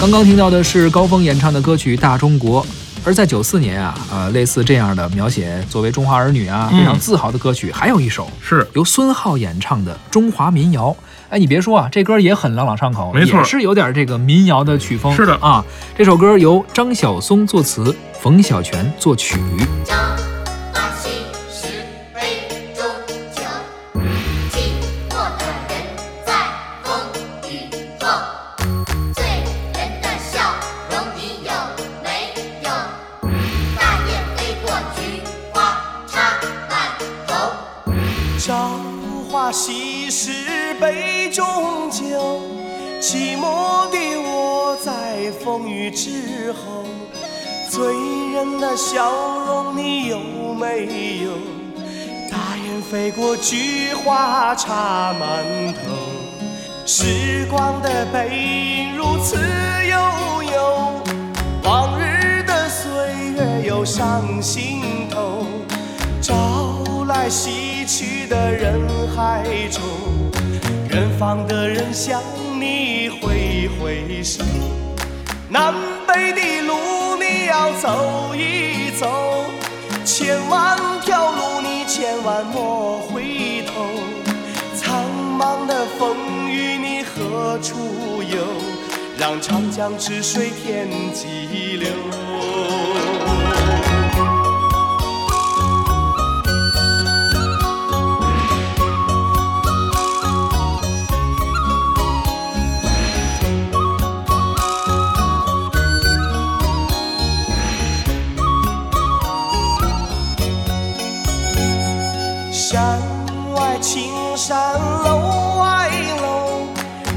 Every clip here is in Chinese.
刚刚听到的是高峰演唱的歌曲《大中国》，而在九四年啊，呃，类似这样的描写作为中华儿女啊非常自豪的歌曲，还有一首是由孙浩演唱的中华民谣。哎，你别说啊，这歌也很朗朗上口，没错也是有点这个民谣的曲风。是的啊，这首歌由张晓松作词，冯小泉作曲。花夕拾杯中酒，寂寞的我在风雨之后。醉人的笑容你有没有？大雁飞过，菊花插满头。时光的背影如此悠悠，往日的岁月又上心。在西去的人海中，远方的人向你挥挥手。南北的路你要走一走，千万条路你千万莫回头。苍茫的风雨你何处有？让长江之水天际流。山外青山楼外楼，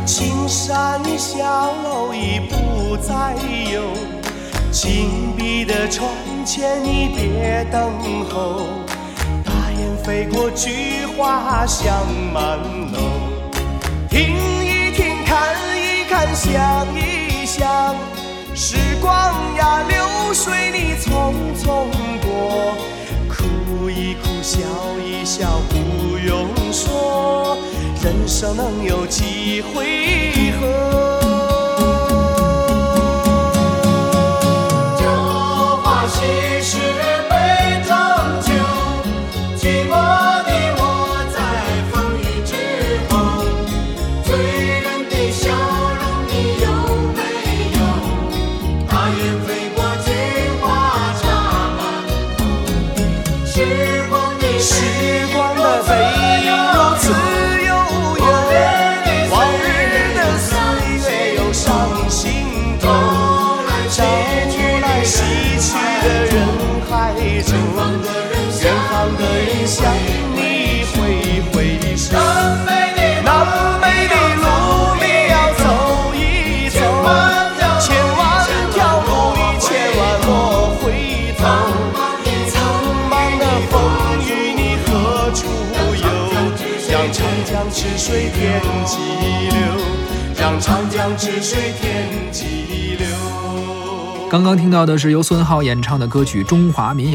青山小楼已不再有。紧闭的窗前你别等候，大雁飞过，菊花香满楼。听一听，看一看，想一想，时光呀，流水你匆匆过。哭一哭，笑，人生能有几回来夕去的人海中，远方的人向你挥挥手。南北的路你要走一走，千万条路你千万莫回头。苍茫的风雨你何处游？让长江之水天际流，让长江之水天际流。刚刚听到的是由孙浩演唱的歌曲《中华民谣》。